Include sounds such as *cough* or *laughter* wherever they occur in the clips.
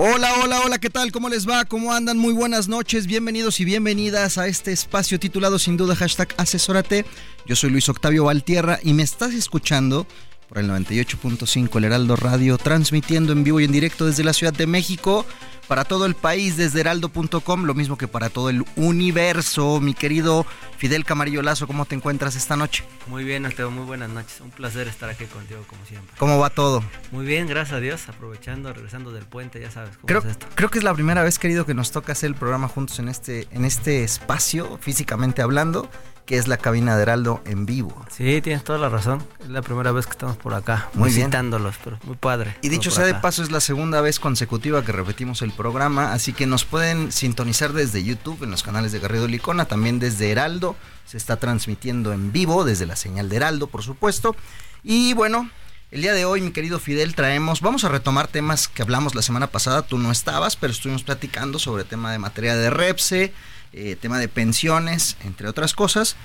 Hola, hola, hola, ¿qué tal? ¿Cómo les va? ¿Cómo andan? Muy buenas noches, bienvenidos y bienvenidas a este espacio titulado sin duda hashtag asesórate. Yo soy Luis Octavio Valtierra y me estás escuchando por el 98.5 El Heraldo Radio, transmitiendo en vivo y en directo desde la Ciudad de México para todo el país desde heraldo.com, lo mismo que para todo el universo. Mi querido Fidel Camarillo Lazo, ¿cómo te encuentras esta noche? Muy bien, Alteo, muy buenas noches. Un placer estar aquí contigo como siempre. ¿Cómo va todo? Muy bien, gracias a Dios, aprovechando, regresando del puente, ya sabes cómo creo, es esto. Creo que es la primera vez, querido, que nos toca hacer el programa juntos en este, en este espacio, físicamente hablando que es la cabina de Heraldo en vivo. Sí, tienes toda la razón. Es la primera vez que estamos por acá, muy visitándolos, pero muy padre. Y dicho sea de paso, es la segunda vez consecutiva que repetimos el programa, así que nos pueden sintonizar desde YouTube, en los canales de Garrido Licona, también desde Heraldo. Se está transmitiendo en vivo, desde la señal de Heraldo, por supuesto. Y bueno, el día de hoy, mi querido Fidel, traemos, vamos a retomar temas que hablamos la semana pasada, tú no estabas, pero estuvimos platicando sobre el tema de materia de Repse, eh, tema de pensiones, entre otras cosas.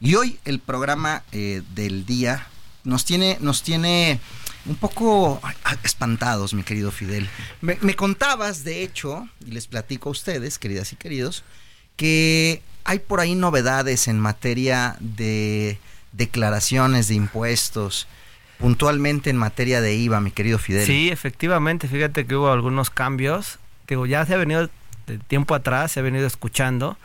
Y hoy el programa eh, del día nos tiene, nos tiene un poco espantados, mi querido Fidel. Me, me, contabas, de hecho, y les platico a ustedes, queridas y queridos, que hay por ahí novedades en materia de declaraciones de impuestos, puntualmente en materia de IVA, mi querido Fidel. Sí, efectivamente, fíjate que hubo algunos cambios. Digo, ya se ha venido de tiempo atrás, se ha venido escuchando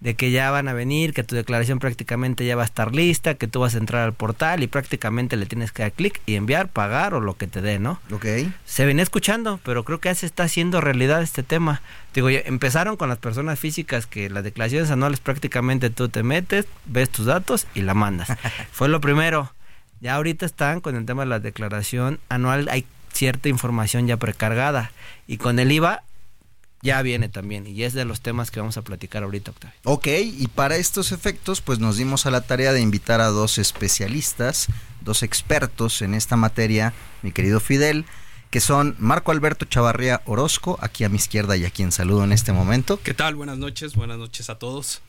de que ya van a venir, que tu declaración prácticamente ya va a estar lista, que tú vas a entrar al portal y prácticamente le tienes que dar clic y enviar, pagar o lo que te dé, ¿no? Ok. Se venía escuchando, pero creo que ya se está haciendo realidad este tema. Digo, ya empezaron con las personas físicas que las declaraciones anuales prácticamente tú te metes, ves tus datos y la mandas. *laughs* Fue lo primero. Ya ahorita están con el tema de la declaración anual, hay cierta información ya precargada. Y con el IVA ya viene también y es de los temas que vamos a platicar ahorita, Octavio. Ok, y para estos efectos, pues nos dimos a la tarea de invitar a dos especialistas, dos expertos en esta materia, mi querido Fidel, que son Marco Alberto Chavarría Orozco, aquí a mi izquierda y a quien saludo en este momento. ¿Qué tal? Buenas noches, buenas noches a todos.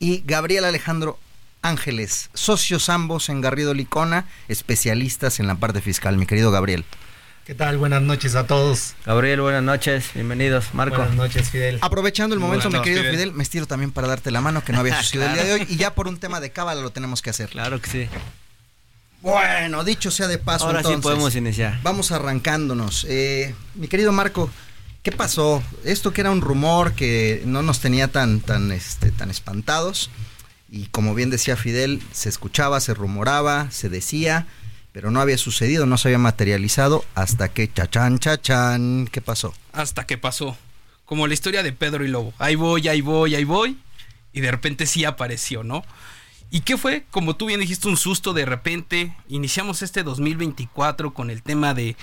Y Gabriel Alejandro Ángeles, socios ambos en Garrido Licona, especialistas en la parte fiscal, mi querido Gabriel. ¿Qué tal? Buenas noches a todos. Gabriel, buenas noches, bienvenidos. Marco. Buenas noches, Fidel. Aprovechando el momento, mi querido Fidel. Fidel. me estiro también para darte la mano, que no había *laughs* sucedido claro. el día de hoy, y ya por un tema de cábala lo tenemos que hacer. Claro que sí. Bueno, dicho sea de paso, Ahora entonces, sí podemos iniciar. Vamos arrancándonos. Eh, mi querido Marco, ¿qué pasó? Esto que era un rumor que no nos tenía tan, tan, este, tan espantados, y como bien decía Fidel, se escuchaba, se rumoraba, se decía pero no había sucedido, no se había materializado hasta que chachán, chachán, ¿qué pasó? Hasta que pasó. Como la historia de Pedro y Lobo. Ahí voy, ahí voy, ahí voy. Y de repente sí apareció, ¿no? ¿Y qué fue? Como tú bien dijiste, un susto de repente. Iniciamos este 2024 con el tema de,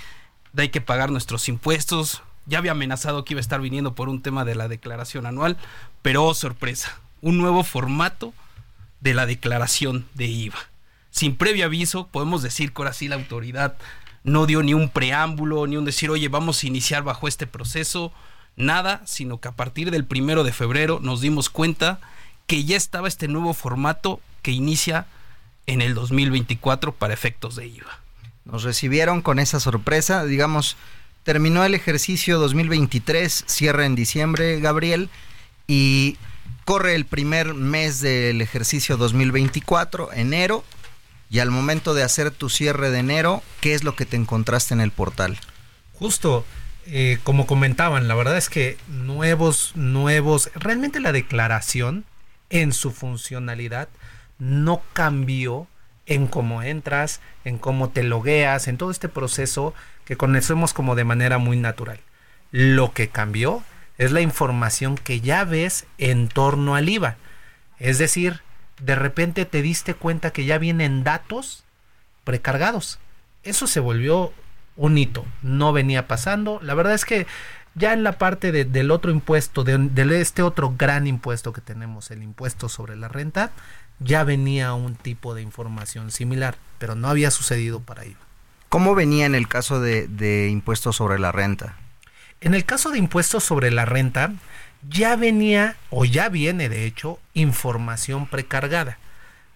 de hay que pagar nuestros impuestos. Ya había amenazado que iba a estar viniendo por un tema de la declaración anual. Pero oh, sorpresa, un nuevo formato de la declaración de IVA sin previo aviso, podemos decir que ahora sí la autoridad no dio ni un preámbulo, ni un decir, oye, vamos a iniciar bajo este proceso, nada, sino que a partir del primero de febrero nos dimos cuenta que ya estaba este nuevo formato que inicia en el 2024 para efectos de IVA. Nos recibieron con esa sorpresa, digamos, terminó el ejercicio 2023, cierra en diciembre, Gabriel, y corre el primer mes del ejercicio 2024, enero, y al momento de hacer tu cierre de enero, ¿qué es lo que te encontraste en el portal? Justo, eh, como comentaban, la verdad es que nuevos, nuevos, realmente la declaración en su funcionalidad no cambió en cómo entras, en cómo te logueas, en todo este proceso que conocemos como de manera muy natural. Lo que cambió es la información que ya ves en torno al IVA. Es decir, de repente te diste cuenta que ya vienen datos precargados. Eso se volvió un hito. No venía pasando. La verdad es que ya en la parte del otro impuesto, de, de, este otro gran impuesto que tenemos, el impuesto sobre la renta, ya venía un tipo de información similar, pero no había sucedido para ello. ¿Cómo venía en el caso de, de impuestos sobre la renta? En el caso de impuestos sobre la renta, ya venía o ya viene de hecho información precargada.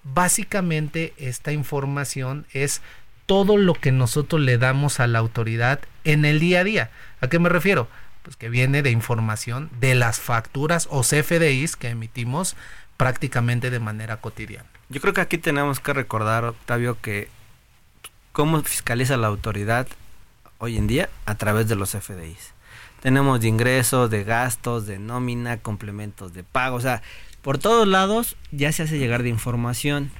Básicamente esta información es todo lo que nosotros le damos a la autoridad en el día a día. ¿A qué me refiero? Pues que viene de información de las facturas o CFDIs que emitimos prácticamente de manera cotidiana. Yo creo que aquí tenemos que recordar, Octavio, que cómo fiscaliza la autoridad hoy en día a través de los CFDIs. Tenemos de ingresos, de gastos, de nómina, complementos de pago, o sea, por todos lados ya se hace llegar de información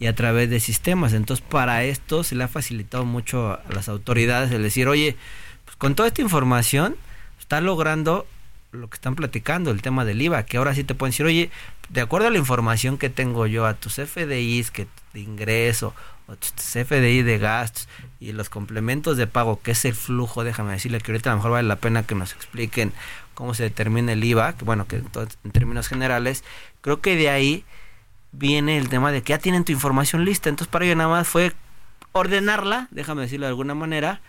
y a través de sistemas. Entonces, para esto se le ha facilitado mucho a las autoridades el decir, oye, pues con toda esta información está logrando lo que están platicando, el tema del IVA, que ahora sí te pueden decir, oye, de acuerdo a la información que tengo yo, a tus FDIs que de ingreso, o tus FDI de gastos y los complementos de pago, que es el flujo, déjame decirle que ahorita mejor vale la pena que nos expliquen cómo se determina el IVA, que bueno, que en términos generales, creo que de ahí viene el tema de que ya tienen tu información lista. Entonces para ello nada más fue ordenarla, déjame decirlo de alguna manera,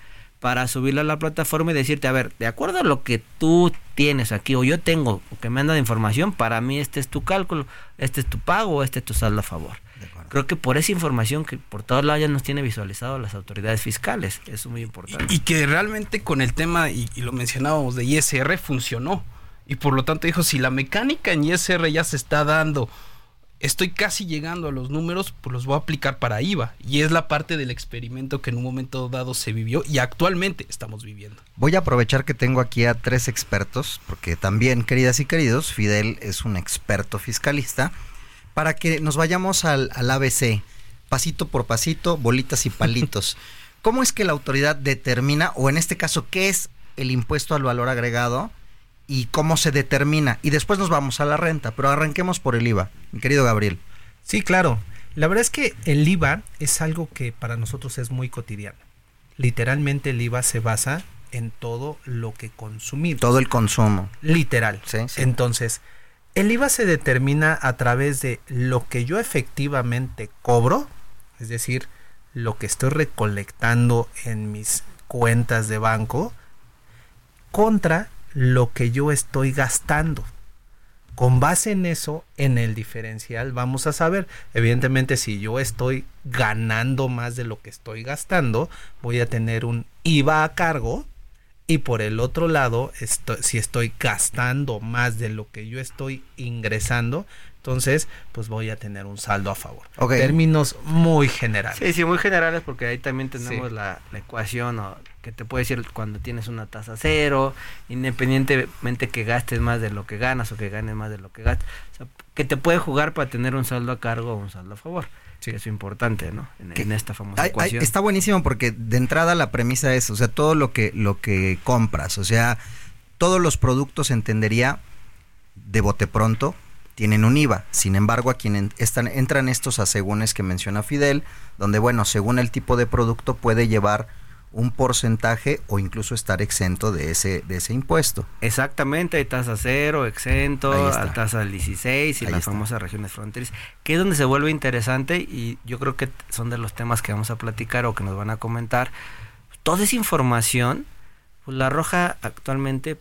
para subirla a la plataforma y decirte, a ver, de acuerdo a lo que tú tienes aquí o yo tengo o que me anda de información, para mí este es tu cálculo, este es tu pago, este es tu saldo a favor. Creo que por esa información que por todos lados ya nos tiene visualizado las autoridades fiscales, eso es muy importante. Y, que realmente con el tema, y, y lo mencionábamos de ISR, funcionó. Y por lo tanto dijo, si la mecánica en ISR ya se está dando, estoy casi llegando a los números, pues los voy a aplicar para IVA. Y es la parte del experimento que en un momento dado se vivió y actualmente estamos viviendo. Voy a aprovechar que tengo aquí a tres expertos, porque también, queridas y queridos, Fidel es un experto fiscalista, para que nos vayamos al, al ABC, pasito por pasito, bolitas y palitos. *laughs* ¿Cómo es que la autoridad determina, o en este caso, qué es el impuesto al valor agregado? Y cómo se determina. Y después nos vamos a la renta, pero arranquemos por el IVA, mi querido Gabriel. Sí, claro. La verdad es que el IVA es algo que para nosotros es muy cotidiano. Literalmente el IVA se basa en todo lo que consumimos. Todo el consumo. Literal. Sí, sí. Entonces, el IVA se determina a través de lo que yo efectivamente cobro, es decir, lo que estoy recolectando en mis cuentas de banco, contra lo que yo estoy gastando. Con base en eso, en el diferencial, vamos a saber, evidentemente, si yo estoy ganando más de lo que estoy gastando, voy a tener un IVA a cargo. Y por el otro lado, si estoy gastando más de lo que yo estoy ingresando, entonces, pues voy a tener un saldo a favor. Términos muy generales. Sí, sí, muy generales porque ahí también tenemos la, ecuación que te puede decir cuando tienes una tasa cero, independientemente que gastes más de lo que ganas o que ganes más de lo que gastes. que te puede jugar para tener un saldo a cargo o un saldo a favor. Sí. es importante, ¿no? En, esta famosa ecuación. está buenísimo porque de entrada la premisa es, o sea, todo lo que, lo que compras, o sea, todos los productos entendería de bote pronto, tienen un IVA. Sin embargo, a quien están, entran estos asegúnes que menciona Fidel, donde, bueno, según el tipo de producto puede llevar un porcentaje o incluso estar exento de ese, de ese impuesto. Exactamente, hay tasa cero, exento, tasa del 16 y las famosas regiones fronterizas, que es donde se vuelve interesante y yo creo que son de los temas que vamos a platicar o que nos van a comentar. Toda esa información, pues la arroja actualmente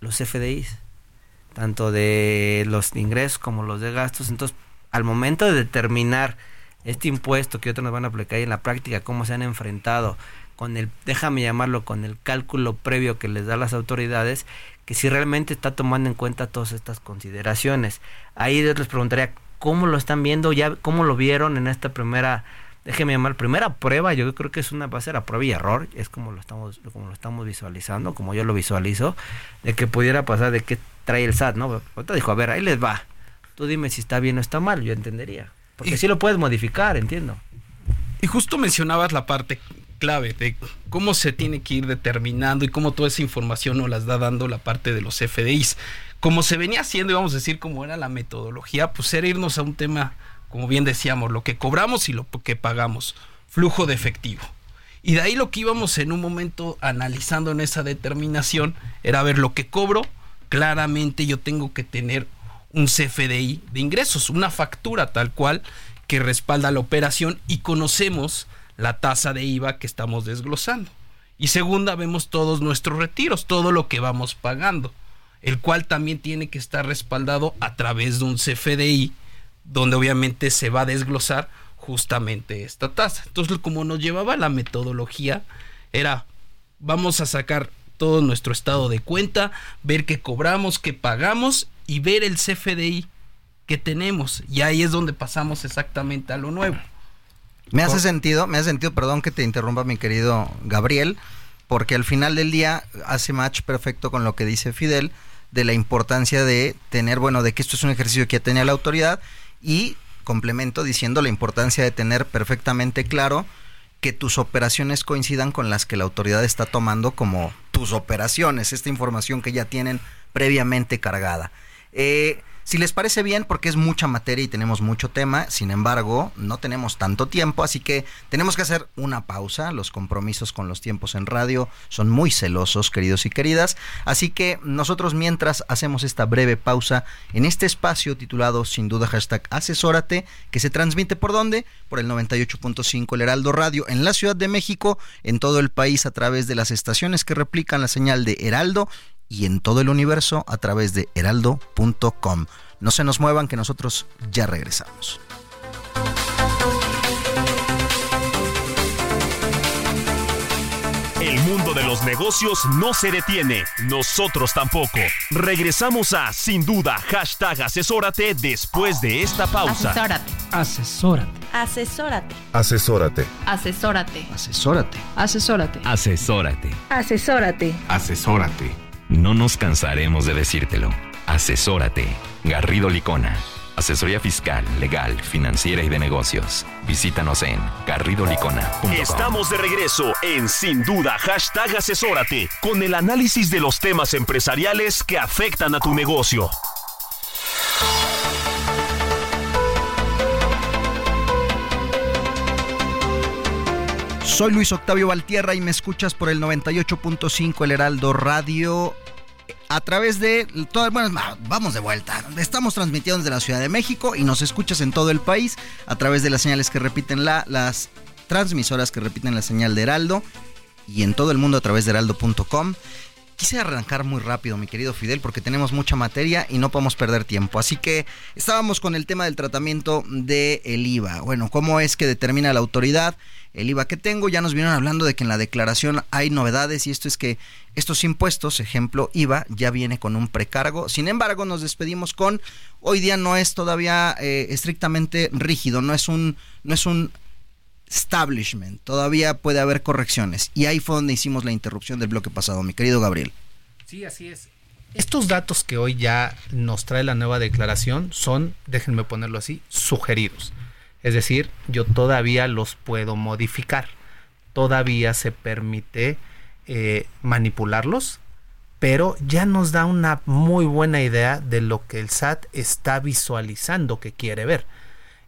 los FDIs tanto de los ingresos como los de gastos. Entonces, al momento de determinar este impuesto que otros nos van a aplicar y en la práctica cómo se han enfrentado con el, déjame llamarlo, con el cálculo previo que les da las autoridades, que si realmente está tomando en cuenta todas estas consideraciones. Ahí les preguntaría, ¿cómo lo están viendo? ya ¿Cómo lo vieron en esta primera déjeme llamar, primera prueba, yo creo que es una, va a ser a prueba y error, es como lo estamos, como lo estamos visualizando, como yo lo visualizo, de que pudiera pasar de que trae el SAT, ¿no? Ahorita dijo, a ver, ahí les va. Tú dime si está bien o está mal, yo entendería. Porque Y- sí lo puedes modificar, entiendo. Y justo mencionabas la parte clave de cómo se tiene que ir determinando y cómo toda esa información nos las da dando la parte de los FDIs. Como se venía haciendo, y vamos a decir cómo era la metodología, pues era irnos a un tema, como bien decíamos, lo que cobramos y lo que pagamos, flujo de efectivo. Y de ahí lo que íbamos en un momento analizando en esa determinación era ver lo que cobro, claramente yo tengo que tener un CFDI de ingresos, una factura tal cual que respalda la operación y conocemos la tasa de IVA que estamos desglosando. Y segunda, vemos todos nuestros retiros, todo lo que vamos pagando, el cual también tiene que estar respaldado a través de un CFDI, donde obviamente se va a desglosar justamente esta tasa. Entonces, como nos llevaba la metodología, era, vamos a sacar todo nuestro estado de cuenta, ver qué cobramos, qué pagamos y ver el CFDI que tenemos. Y ahí es donde pasamos exactamente a lo nuevo. Me hace sentido, me hace sentido, perdón que te interrumpa mi querido Gabriel, porque al final del día hace match perfecto con lo que dice Fidel de la importancia de tener, bueno, de que esto es un ejercicio que ya tenía la autoridad y complemento diciendo la importancia de tener perfectamente claro que tus operaciones coincidan con las que la autoridad está tomando como tus operaciones, esta información que ya tienen previamente cargada. Eh, si les parece bien, porque es mucha materia y tenemos mucho tema, sin embargo, no tenemos tanto tiempo, así que tenemos que hacer una pausa. Los compromisos con los tiempos en radio son muy celosos, queridos y queridas. Así que nosotros mientras hacemos esta breve pausa en este espacio titulado sin duda hashtag asesórate, que se transmite por dónde? Por el 98.5 El Heraldo Radio en la Ciudad de México, en todo el país a través de las estaciones que replican la señal de Heraldo y en todo el universo a través de heraldo.com. No se nos muevan que nosotros ya regresamos. El mundo de los negocios no se detiene, nosotros tampoco. Regresamos a Sin Duda, hashtag asesórate después de esta pausa. Asesórate. Asesórate. Asesórate. Asesórate. Asesórate. Asesórate. Asesórate. Asesórate. Asesórate. Asesórate. No nos cansaremos de decírtelo. Asesórate. Garrido Licona. Asesoría fiscal, legal, financiera y de negocios. Visítanos en garridolicona.com. Estamos de regreso en Sin Duda, hashtag asesórate, con el análisis de los temas empresariales que afectan a tu negocio. Soy Luis Octavio Valtierra y me escuchas por el 98.5 El Heraldo Radio. A través de todo, bueno, vamos de vuelta. Estamos transmitiendo desde la Ciudad de México y nos escuchas en todo el país a través de las señales que repiten la, las transmisoras que repiten la señal de Heraldo y en todo el mundo a través de heraldo.com. Quise arrancar muy rápido, mi querido Fidel, porque tenemos mucha materia y no podemos perder tiempo. Así que estábamos con el tema del tratamiento del el IVA. Bueno, ¿cómo es que determina la autoridad el IVA que tengo? Ya nos vinieron hablando de que en la declaración hay novedades y esto es que estos impuestos, ejemplo IVA, ya viene con un precargo. Sin embargo, nos despedimos con, hoy día no es todavía eh, estrictamente rígido, no es un, no es un establishment. Todavía puede haber correcciones. Y ahí fue donde hicimos la interrupción del bloque pasado, mi querido Gabriel. Sí, así es. Estos datos que hoy ya nos trae la nueva declaración son, déjenme ponerlo así, sugeridos. Es decir, yo todavía los puedo modificar. Todavía se permite eh, manipularlos, pero ya nos da una muy buena idea de lo que el SAT está visualizando que quiere ver.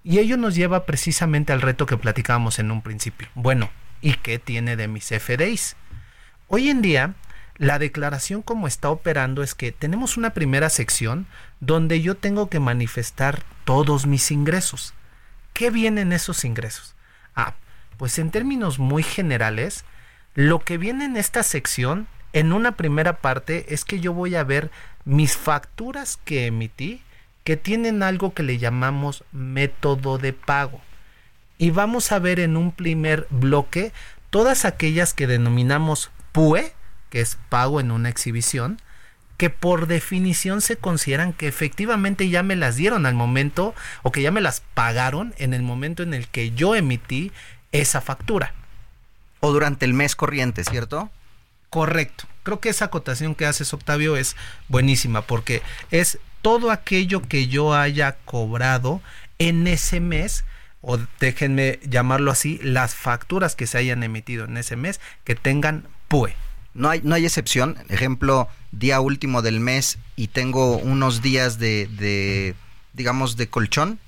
Y ello nos lleva precisamente al reto que platicábamos en un principio. Bueno, ¿y qué tiene de mis FDIs? Hoy en día, la declaración como está operando es que tenemos una primera sección donde yo tengo que manifestar todos mis ingresos. ¿Qué vienen esos ingresos? Ah, pues en términos muy generales, lo que viene en esta sección, en una primera parte, es que yo voy a ver mis facturas que emití, que tienen algo que le llamamos método de pago. Y vamos a ver en un primer bloque todas aquellas que denominamos PUE, que es pago en una exhibición, que por definición se consideran que efectivamente ya me las dieron al momento o que ya me las pagaron en el momento en el que yo emití esa factura. O durante el mes corriente, ¿cierto? Correcto. Creo que esa acotación que haces, Octavio, es buenísima porque es todo aquello que yo haya cobrado en ese mes o déjenme llamarlo así, las facturas que se hayan emitido en ese mes que tengan PUE. No hay, no hay excepción. Ejemplo, día último del mes y tengo unos días de, de digamos, de colchón.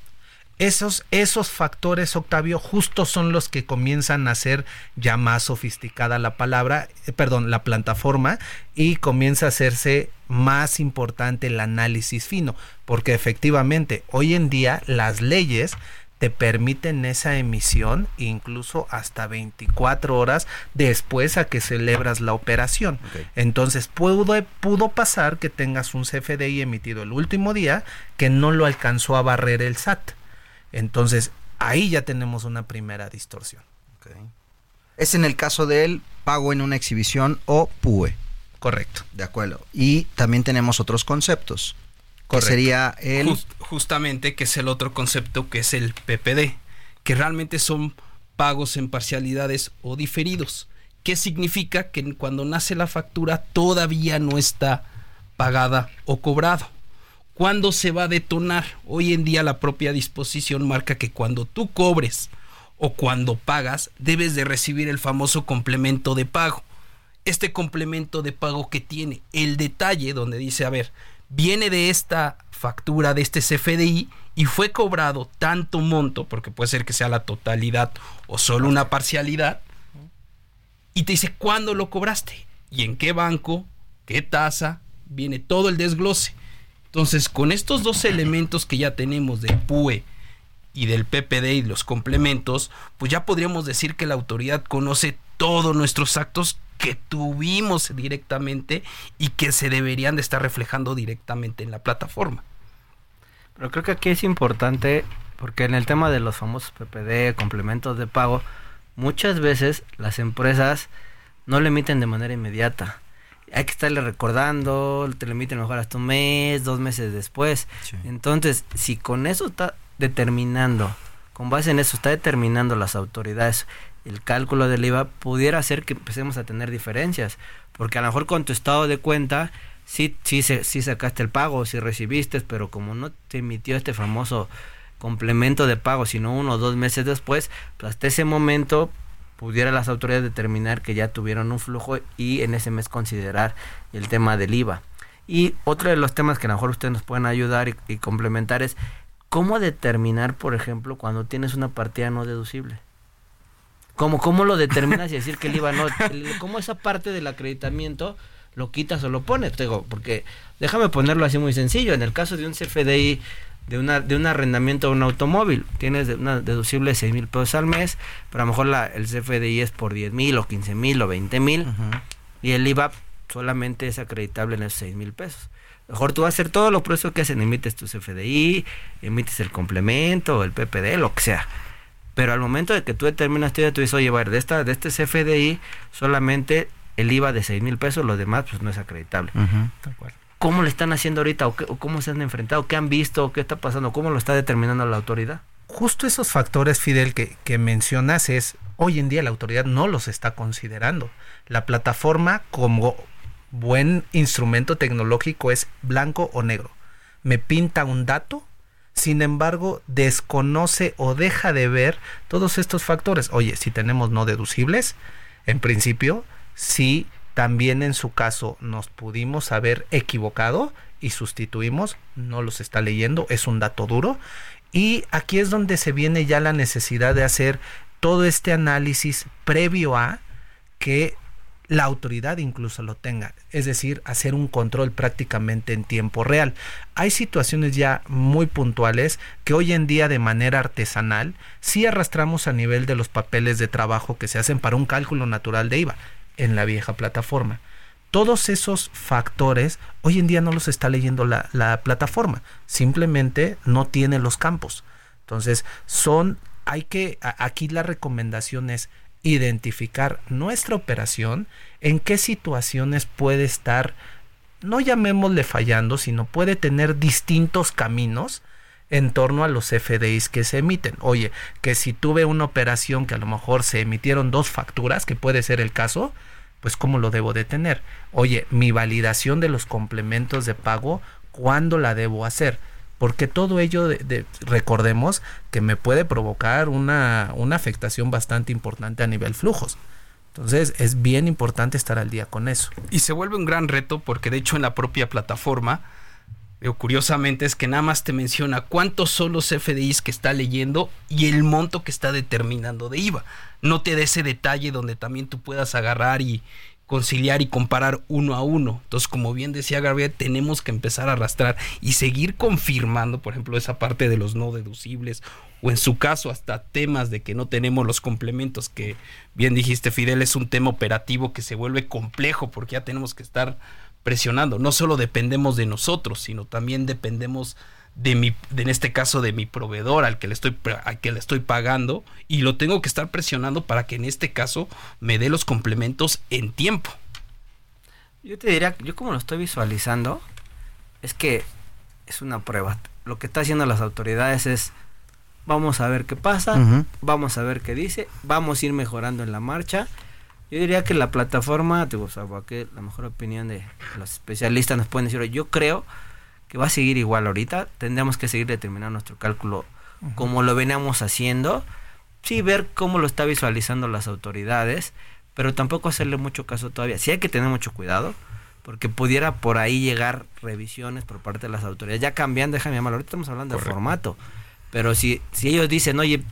Esos, esos factores, Octavio, justo son los que comienzan a ser ya más sofisticada la palabra, eh, perdón, la plataforma, y comienza a hacerse más importante el análisis fino, porque efectivamente hoy en día las leyes te permiten esa emisión incluso hasta 24 horas después a que celebras la operación. Entonces pudo, pudo pasar que tengas un CFDI emitido el último día que no lo alcanzó a barrer el SAT. Entonces ahí ya tenemos una primera distorsión. Es en el caso del pago en una exhibición o PUE. Correcto. De acuerdo. Y también tenemos otros conceptos. Que sería el... justamente, que es el otro concepto que es el PPD, que realmente son pagos en parcialidades o diferidos. ¿Qué significa? Que cuando nace la factura todavía no está pagada o cobrado. ¿Cuándo se va a detonar? Hoy en día la propia disposición marca que cuando tú cobres o cuando pagas, debes de recibir el famoso complemento de pago. Este complemento de pago que tiene el detalle donde dice, a ver, viene de esta factura, de este CFDI, y fue cobrado tanto monto, porque puede ser que sea la totalidad o solo una parcialidad, y te dice cuándo lo cobraste y en qué banco, qué tasa, viene todo el desglose. Entonces, con estos dos elementos que ya tenemos del PUE y del PPD y los complementos, pues ya podríamos decir que la autoridad conoce todos nuestros actos que tuvimos directamente y que se deberían de estar reflejando directamente en la plataforma. Pero creo que aquí es importante porque en el tema de los famosos PPD, complementos de pago, muchas veces las empresas no le emiten de manera inmediata. Hay que estarle recordando, te lo emiten mejor hasta un mes, dos meses después. Entonces, si con eso está determinando, con base en eso está determinando las autoridades el cálculo del IVA, pudiera hacer que empecemos a tener diferencias. Porque a lo mejor con tu estado de cuenta, sí, sí, sí sacaste el pago, sí recibiste, pero como no te emitió este famoso complemento de pago, sino uno o dos meses después, pues hasta ese momento pudiera las autoridades determinar que ya tuvieron un flujo y en ese mes considerar el tema del IVA. Y otro de los temas que a lo mejor ustedes nos pueden ayudar y, complementar es cómo determinar, por ejemplo, cuando tienes una partida no deducible. ¿Cómo, ¿Cómo lo determinas y decir que el IVA no? ¿Cómo esa parte del acreditamiento lo quitas o lo pones? porque déjame ponerlo así muy sencillo. En el caso de un CFDI, de, una, de un arrendamiento de un automóvil, tienes una deducible de 6 mil pesos al mes, pero a lo mejor la, el CFDI es por 10 mil o 15 mil o 20 mil y el IVA solamente es acreditable en esos 6 mil pesos. Mejor tú vas a hacer todo lo procesos que hacen, emites tu CFDI, emites el complemento, el PPD, lo que sea. Pero al momento de que tú determinas tu tú dices, oye, ver, de, esta, de este CFDI solamente el IVA de 6 mil pesos, lo demás pues no es acreditable. ¿Cómo le están haciendo ahorita o, cómo se han enfrentado? ¿Qué han visto? ¿Qué está pasando? ¿Cómo lo está determinando la autoridad? Justo esos factores, Fidel, que, que mencionas es, hoy en día la autoridad no los está considerando. La plataforma como buen instrumento tecnológico es blanco o negro. Me pinta un dato sin embargo, desconoce o deja de ver todos estos factores. Oye, si tenemos no deducibles, en principio, si también en su caso nos pudimos haber equivocado y sustituimos, no los está leyendo, es un dato duro. Y aquí es donde se viene ya la necesidad de hacer todo este análisis previo a que la autoridad incluso lo tenga, es decir, hacer un control prácticamente en tiempo real. Hay situaciones ya muy puntuales que hoy en día de manera artesanal sí arrastramos a nivel de los papeles de trabajo que se hacen para un cálculo natural de IVA en la vieja plataforma. Todos esos factores hoy en día no los está leyendo la, la plataforma, simplemente no tiene los campos. Entonces, son, hay que, aquí la recomendación es identificar nuestra operación, en qué situaciones puede estar no llamémosle fallando, sino puede tener distintos caminos en torno a los FDIs que se emiten. Oye, que si tuve una operación que a lo mejor se emitieron dos facturas, que puede ser el caso, pues ¿cómo lo debo de tener? Oye, mi validación de los complementos de pago, ¿cuándo la debo hacer? Porque todo ello, de, de- recordemos que me puede provocar una, una afectación bastante importante a nivel flujos. Entonces es bien importante estar al día con eso. Y se vuelve un gran reto porque de hecho en la propia plataforma, curiosamente es que nada más te menciona cuántos son los FDIs que está leyendo y el monto que está determinando de IVA. No te da ese detalle donde también tú puedas agarrar y conciliar y comparar uno a uno. Entonces, como bien decía Gabriel, tenemos que empezar a arrastrar y seguir confirmando, por ejemplo, esa parte de los no deducibles o en su caso hasta temas de que no tenemos los complementos que bien dijiste Fidel es un tema operativo que se vuelve complejo porque ya tenemos que estar presionando no solo dependemos de nosotros sino también dependemos de mi de, en este caso de mi proveedor al que le estoy al que le estoy pagando y lo tengo que estar presionando para que en este caso me dé los complementos en tiempo Yo te diría, yo como lo estoy visualizando, es que es una prueba. Lo que está haciendo las autoridades es, vamos a ver qué pasa, vamos a ver qué dice, vamos a ir mejorando en la marcha. Yo diría que la plataforma, digo, o sea, que la mejor opinión de los especialistas nos pueden decir, yo creo que va a seguir igual ahorita, tendremos que seguir determinando nuestro cálculo como lo veníamos haciendo, sí ver cómo lo está visualizando las autoridades, pero tampoco hacerle mucho caso todavía. Sí hay que tener mucho cuidado, porque pudiera por ahí llegar revisiones por parte de las autoridades. Ya cambiando, déjame llamarlo, ahorita estamos hablando de formato, pero si, si ellos dicen, oye,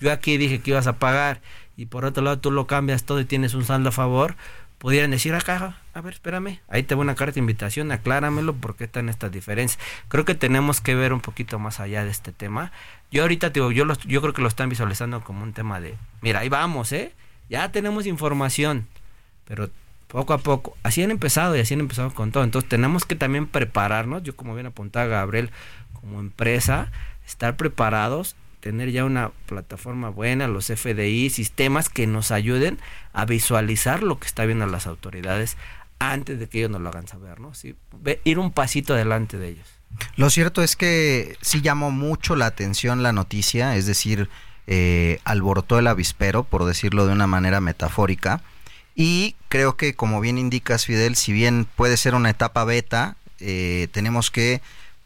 yo aquí dije que ibas a pagar y por otro lado tú lo cambias todo y tienes un saldo a favor, pudieran decir acá, a ver, espérame, ahí te voy una carta de invitación, acláramelo porque están estas diferencias. Creo que tenemos que ver un poquito más allá de este tema. Yo ahorita te digo, yo, los- yo creo que lo están visualizando como un tema de, mira, ahí vamos, ¿eh? Ya tenemos información, pero poco a poco, así han empezado y así han empezado con todo. Entonces tenemos que también prepararnos, yo como bien apuntaba Gabriel, como empresa, estar preparados, tener ya una plataforma buena, los FDI, sistemas que nos ayuden a visualizar lo que está viendo las autoridades antes de que ellos nos lo hagan saber, ¿no? Sí, ir un pasito adelante de ellos. Lo cierto es que sí llamó mucho la atención la noticia, es decir, eh, alborotó el avispero, por decirlo de una manera metafórica. Y creo que, como bien indicas, Fidel, si bien puede ser una etapa beta, eh, tenemos que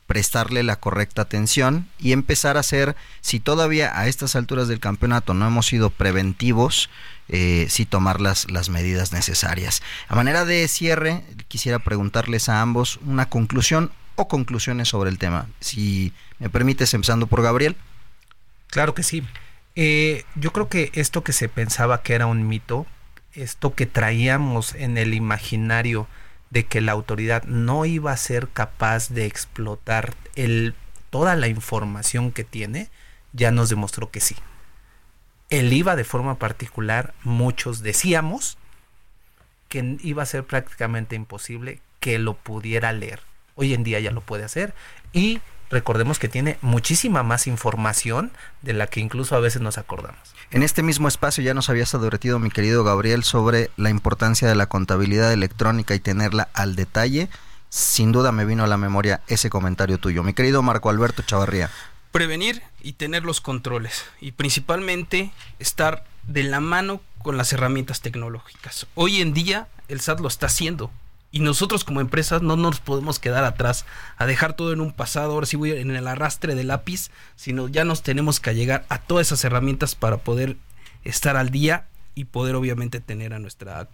prestarle la correcta atención y empezar a hacer, si todavía a estas alturas del campeonato no hemos sido preventivos, eh, sí tomar las, las medidas necesarias. A manera de cierre, quisiera preguntarles a ambos una conclusión o conclusiones sobre el tema. Si me permites, empezando por Gabriel. Claro que sí. Eh, yo creo que esto que se pensaba que era un mito, esto que traíamos en el imaginario de que la autoridad no iba a ser capaz de explotar el, toda la información que tiene, ya nos demostró que sí. El IVA de forma particular, muchos decíamos que iba a ser prácticamente imposible que lo pudiera leer. Hoy en día ya lo puede hacer y recordemos que tiene muchísima más información de la que incluso a veces nos acordamos. En este mismo espacio ya nos habías advertido, mi querido Gabriel, sobre la importancia de la contabilidad electrónica y tenerla al detalle. Sin duda me vino a la memoria ese comentario tuyo. Mi querido Marco Alberto Chavarría. prevenir y tener los controles y principalmente estar de la mano con las herramientas tecnológicas. Hoy en día el SAT lo está haciendo y nosotros como empresas no nos podemos quedar atrás a dejar todo en un pasado, ahora sí voy en el arrastre de lápiz, sino ya nos tenemos que llegar a todas esas herramientas para poder estar al día y poder obviamente tener a nuestra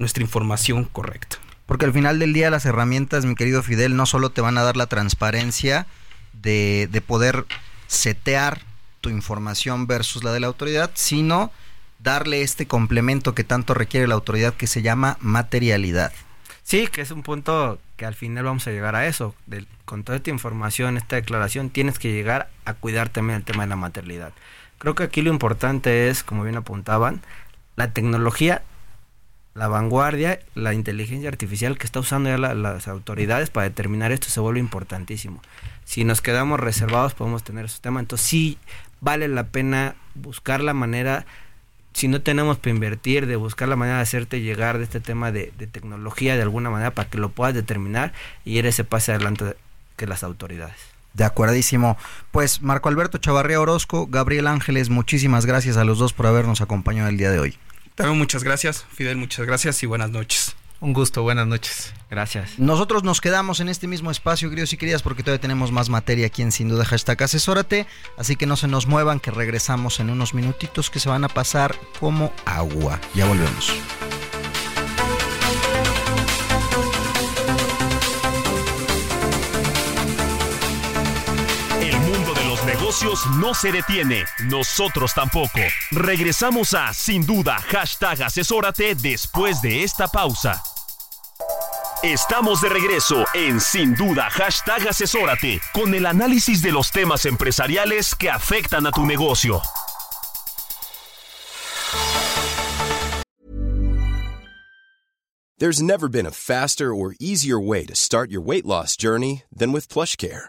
nuestra información correcta. Porque al final del día las herramientas, mi querido Fidel, no solo te van a dar la transparencia de, de poder setear tu información versus la de la autoridad, sino darle este complemento que tanto requiere la autoridad que se llama materialidad. Sí, que es un punto que al final vamos a llegar a eso. Con toda esta información, esta declaración, tienes que llegar a cuidar también el tema de la maternidad. Creo que aquí lo importante es, como bien apuntaban, la tecnología, la vanguardia, la inteligencia artificial que está usando ya la- las autoridades para determinar esto se vuelve importantísimo. Si nos quedamos reservados podemos tener esos temas. Entonces sí vale la pena buscar la manera si no tenemos que invertir, de buscar la manera de hacerte llegar de este tema de, de tecnología de alguna manera para que lo puedas determinar y ir ese pase adelante que las autoridades. De acuerdísimo. Pues Marco Alberto Chavarría Orozco, Gabriel Ángeles, muchísimas gracias a los dos por habernos acompañado el día de hoy. También muchas gracias, Fidel, muchas gracias y buenas noches. Un gusto, buenas noches. Gracias. Nosotros nos quedamos en este mismo espacio, queridos y queridas, porque todavía tenemos más materia aquí en Sin Duda Hashtag Asesórate. Así que no se nos muevan, que regresamos en unos minutitos que se van a pasar como agua. Ya volvemos. No se detiene, nosotros tampoco. Regresamos a Sin Duda, hashtag asesórate después de esta pausa. Estamos de regreso en Sin Duda, hashtag asesórate, con el análisis de los temas empresariales que afectan a tu negocio. There's never been a faster or easier way to start your weight loss journey than with PlushCare.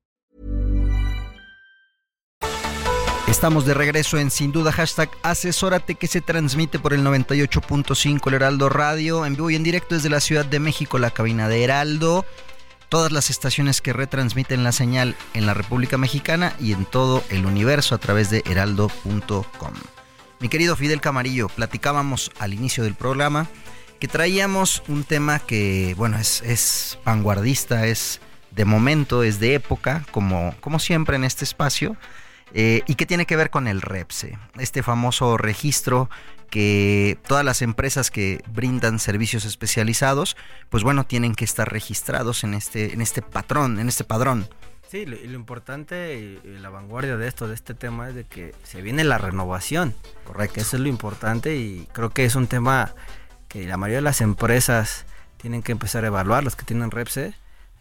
Estamos de regreso en Sin Duda Hashtag Asesórate que se transmite por el 98.5 El Heraldo Radio en vivo y en directo desde la Ciudad de México, la cabina de Heraldo. Todas las estaciones que retransmiten la señal en la República Mexicana y en todo el universo a través de heraldo.com. Mi querido Fidel Camarillo, platicábamos al inicio del programa que traíamos un tema que, bueno, es, es vanguardista, es de momento, es de época, como, como siempre en este espacio, eh, y que tiene que ver con el REPSE, este famoso registro que todas las empresas que brindan servicios especializados, pues bueno, tienen que estar registrados en este, en este patrón, en este padrón. Sí, lo, y lo importante y, y la vanguardia de esto, de este tema, es de que se viene la renovación. Correcto. Eso es lo importante y creo que es un tema que la mayoría de las empresas tienen que empezar a evaluar, los que tienen Repse,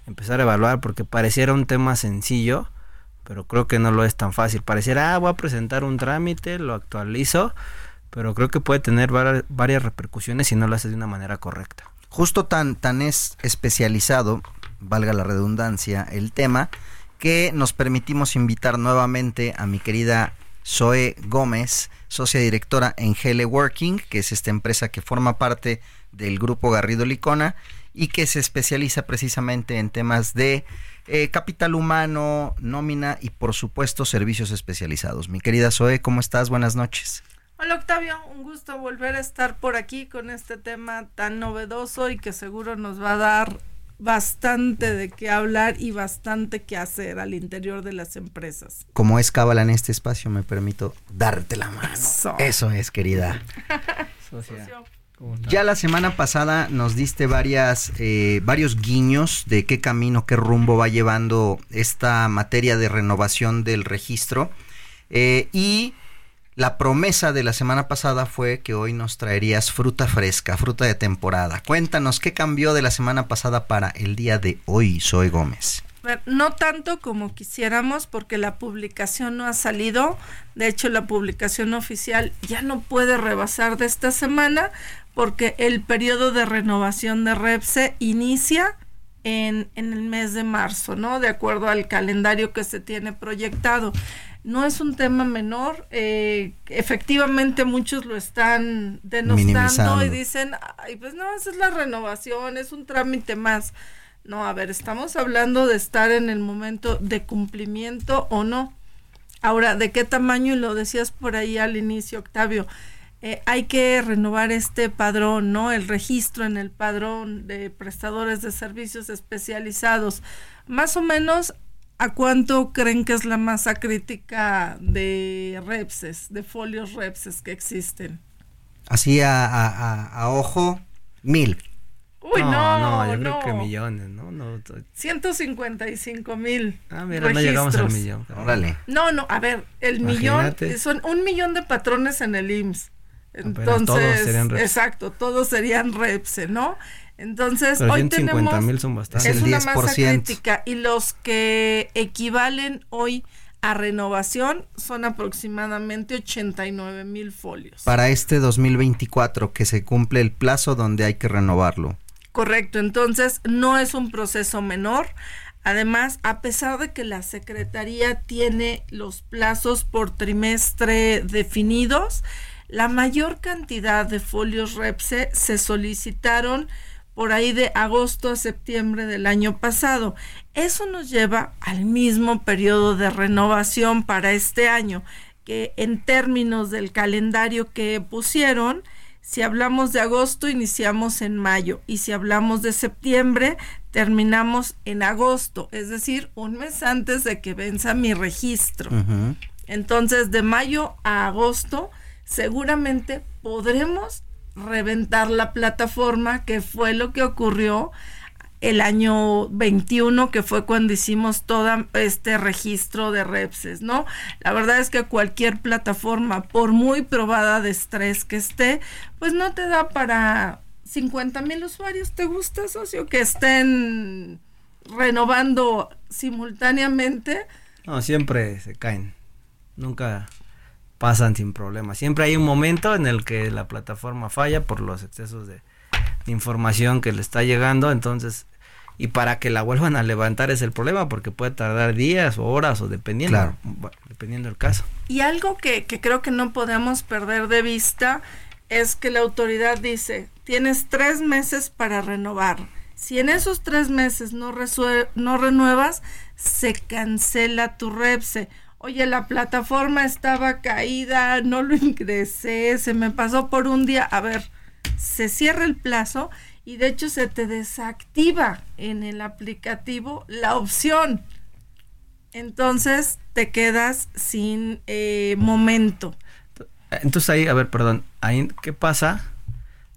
empezar a evaluar porque pareciera un tema sencillo, pero creo que no lo es tan fácil. Pareciera, ah, voy a presentar un trámite, lo actualizo, pero creo que puede tener var- varias repercusiones si no lo haces de una manera correcta. Justo tan, tan es especializado, valga la redundancia, el tema, que nos permitimos invitar nuevamente a mi querida Zoe Gómez, socia directora en GL Working, que es esta empresa que forma parte del grupo Garrido Licona y que se especializa precisamente en temas de eh, capital humano, nómina y por supuesto servicios especializados. Mi querida Zoe, ¿cómo estás? Buenas noches. Hola Octavio, un gusto volver a estar por aquí con este tema tan novedoso y que seguro nos va a dar bastante de qué hablar y bastante que hacer al interior de las empresas. Como es cábala en este espacio, me permito darte la mano. Eso. Eso es, querida. Socio. Ya la semana pasada nos diste varias, eh, varios guiños de qué camino, qué rumbo va llevando esta materia de renovación del registro. Eh, y la promesa de la semana pasada fue que hoy nos traerías fruta fresca, fruta de temporada. Cuéntanos qué cambió de la semana pasada para el día de hoy, Soy Gómez. Ver, No tanto como quisiéramos porque la publicación no ha salido. De hecho, la publicación oficial ya no puede rebasar de esta semana porque el periodo de renovación de Repse inicia en, en el mes de marzo, ¿no? De acuerdo al calendario que se tiene proyectado. No es un tema menor, eh, efectivamente muchos lo están denostando y dicen, ay, pues no, esa es la renovación, es un trámite más. No, a ver, estamos hablando de estar en el momento de cumplimiento o no. Ahora, ¿de qué tamaño? Y lo decías por ahí al inicio, Octavio. Eh, hay que renovar este padrón, ¿no? El registro en el padrón de prestadores de servicios especializados. Más o menos, ¿a cuánto creen que es la masa crítica de repses, de folios repses que existen? Así a, a- a- a ojo, mil. Uy, no, no, yo creo que millones, ¿no? no t- 155 mil. ah, mira, no llegamos al millón. Órale. No, no, a ver, el Imagínate. millón, son un millón de patrones en el IMSS. Entonces, todos serían Repse. exacto, todos serían Repse, ¿no? Entonces, Pero hoy 150 tenemos mil son bastantes. es el una masa 10%. crítica y los que equivalen hoy a renovación son aproximadamente 89 mil folios. Para este 2024, que se cumple el plazo donde hay que renovarlo. Correcto, entonces no es un proceso menor. Además, a pesar de que la Secretaría tiene los plazos por trimestre definidos, la mayor cantidad de folios REPSE se solicitaron por ahí de agosto a septiembre del año pasado. Eso nos lleva al mismo periodo de renovación para este año, que en términos del calendario que pusieron, si hablamos de agosto, iniciamos en mayo y si hablamos de septiembre, terminamos en agosto, es decir, un mes antes de que venza mi registro. Entonces, de mayo a agosto, seguramente podremos reventar la plataforma, que fue lo que ocurrió el año 21, que fue cuando hicimos todo este registro de repses, ¿no? La verdad es que cualquier plataforma, por muy probada de estrés que esté, pues no te da para 50 mil usuarios. ¿Te gusta, socio? Que estén renovando simultáneamente. No, siempre se caen. Nunca pasan sin problemas. Siempre hay un momento en el que la plataforma falla por los excesos de, de información que le está llegando. Entonces, y para que la vuelvan a levantar es el problema, porque puede tardar días o horas o dependiendo, Claro. bueno, dependiendo del caso. Y algo que, que creo que no podemos perder de vista es que la autoridad dice, tienes tres meses para renovar. Si en esos tres meses no, resue- no renuevas, se cancela tu REPSE. Oye, la plataforma estaba caída, no lo ingresé, se me pasó por un día. A ver, se cierra el plazo y de hecho se te desactiva en el aplicativo la opción. Entonces te quedas sin eh, momento. Entonces ahí, a ver, perdón, ahí, ¿qué pasa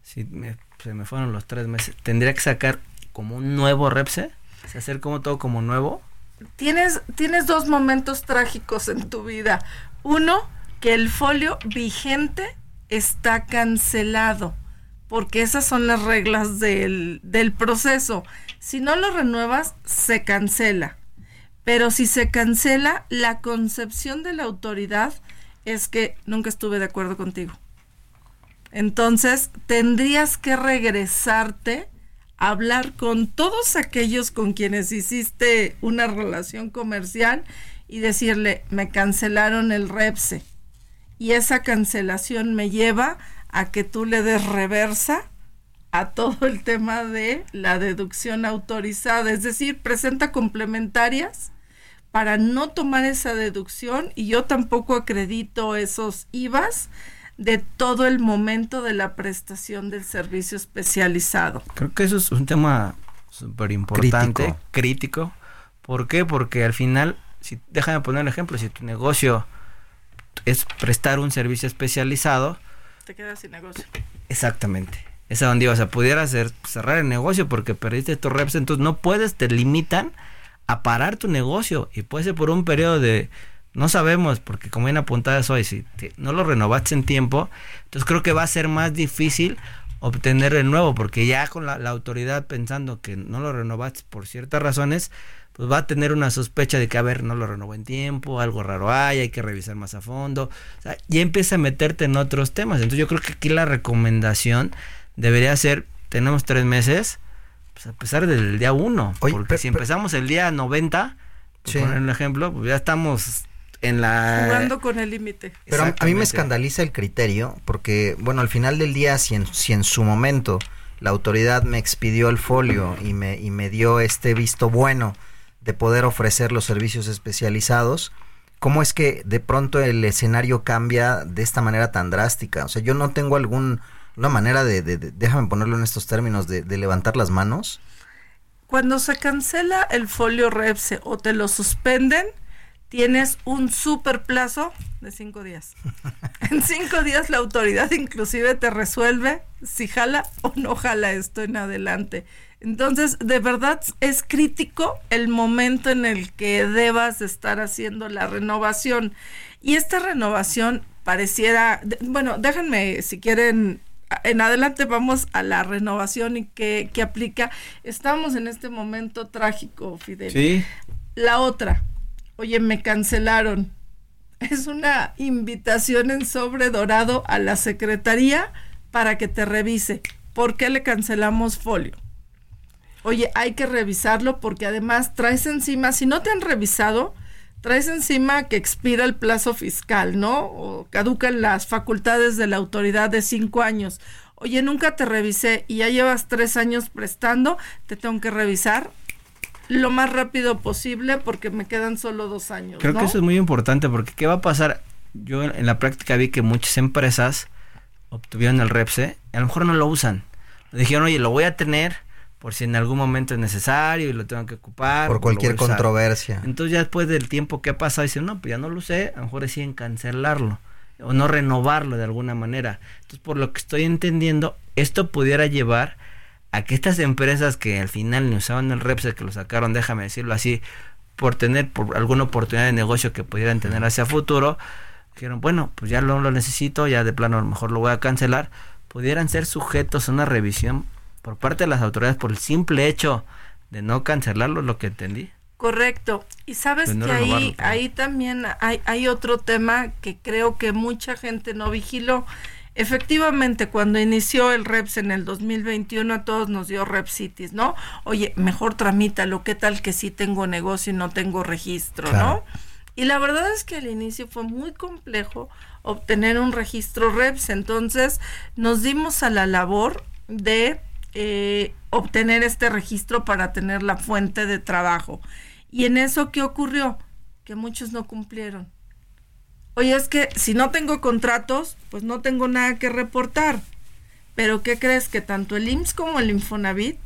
si me- se me fueron los tres meses? ¿Tendría que sacar como un nuevo Repse? O sea, hacer como todo como nuevo. Tienes, tienes dos momentos trágicos en tu vida. Uno, que el folio vigente está cancelado, porque esas son las reglas del, del proceso. Si no lo renuevas, se cancela. Pero si se cancela, la concepción de la autoridad es que nunca estuve de acuerdo contigo. Entonces, tendrías que regresarte hablar con todos aquellos con quienes hiciste una relación comercial y decirle, me cancelaron el REPSE. Y esa cancelación me lleva a que tú le des reversa a todo el tema de la deducción autorizada, es decir, presenta complementarias para no tomar esa deducción y yo tampoco acredito esos IVAs de todo el momento de la prestación del servicio especializado. Creo que eso es un tema súper importante, Crítico. crítico. ¿Por qué? Porque al final, si déjame poner un ejemplo, si tu negocio es prestar un servicio especializado, Te quedas sin negocio. exactamente. Es a donde ibas a pudiera hacer cerrar el negocio porque perdiste tus reps, entonces no puedes, te limitan a parar tu negocio y puede ser por un periodo de no sabemos porque como bien apuntadas hoy si te- no lo renovaste en tiempo entonces creo que va a ser más difícil obtener el nuevo porque ya con la, la autoridad pensando que no lo renovaste por ciertas razones pues va a tener una sospecha de que a ver no lo renovó en tiempo algo raro hay hay que revisar más a fondo o sea, ya empieza a meterte en otros temas entonces yo creo que aquí la recomendación debería ser tenemos tres meses pues a pesar del día uno Oye, porque si pe- empezamos el día 90 por Sí. poner un ejemplo pues ya estamos en la Jugando con el límite. Pero a- mí me escandaliza el criterio porque, bueno, al final del día, si en, si en su momento la autoridad me expidió el folio y me, y me dio este visto bueno de poder ofrecer los servicios especializados, ¿cómo es que de pronto el escenario cambia de esta manera tan drástica? O sea, yo no tengo algún una manera de, de- de- déjame ponerlo en estos términos, de, de levantar las manos. Cuando se cancela el folio Repse o te lo suspenden, tienes un super plazo de cinco días. *laughs* en cinco días la autoridad inclusive te resuelve si jala o no jala esto en adelante. Entonces, de verdad es crítico el momento en el que debas estar haciendo la renovación. Y esta renovación pareciera, bueno, déjenme si quieren en adelante vamos a la renovación y qué, qué aplica. Estamos en este momento trágico, Fidel. Sí. La otra, oye, me cancelaron. Es una invitación en sobre dorado a la secretaría para que te revise. ¿Por qué le cancelamos folio? Oye, hay que revisarlo porque además traes encima, si no te han revisado, traes encima que expira el plazo fiscal, ¿no? O caducan las facultades de la autoridad de cinco años. Oye, nunca te revisé y ya llevas tres años prestando, te tengo que revisar lo más rápido posible porque me quedan solo dos años. Creo ¿no? que eso es muy importante porque ¿qué va a pasar? Yo en la práctica vi que muchas empresas obtuvieron el REPSE y a lo mejor no lo usan. Le dijeron, oye, lo voy a tener por si en algún momento es necesario y lo tengo que ocupar. Por cualquier voy a usar". controversia. Entonces ya después del tiempo que ha pasado, dicen, no, pues ya no lo usé, a lo mejor deciden cancelarlo o no renovarlo de alguna manera. Entonces, por lo que estoy entendiendo, esto pudiera llevar a que estas empresas que al final ni usaban el REPSE, que lo sacaron, déjame decirlo así, por tener por alguna oportunidad de negocio que pudieran tener hacia futuro, dijeron, bueno, pues ya no lo necesito, ya de plano a lo mejor lo voy a cancelar, pudieran ser sujetos a una revisión por parte de las autoridades por el simple hecho de no cancelarlo, lo que entendí. Correcto. Y sabes Pues no que ahí, pero- ahí también hay, hay otro tema que creo que mucha gente no vigiló. Efectivamente, cuando inició el REPS en el 2021 a todos nos dio Repsitis, ¿no? Oye, mejor tramítalo, ¿qué tal que sí tengo negocio y no tengo registro, Claro. ¿no? Y la verdad es que al inicio fue muy complejo obtener un registro REPS, entonces nos dimos a la labor de eh, obtener este registro para tener la fuente de trabajo. Y en eso, ¿qué ocurrió? Que muchos no cumplieron. Oye, es que si no tengo contratos, pues no tengo nada que reportar. Pero ¿qué crees? Que tanto el IMSS como el Infonavit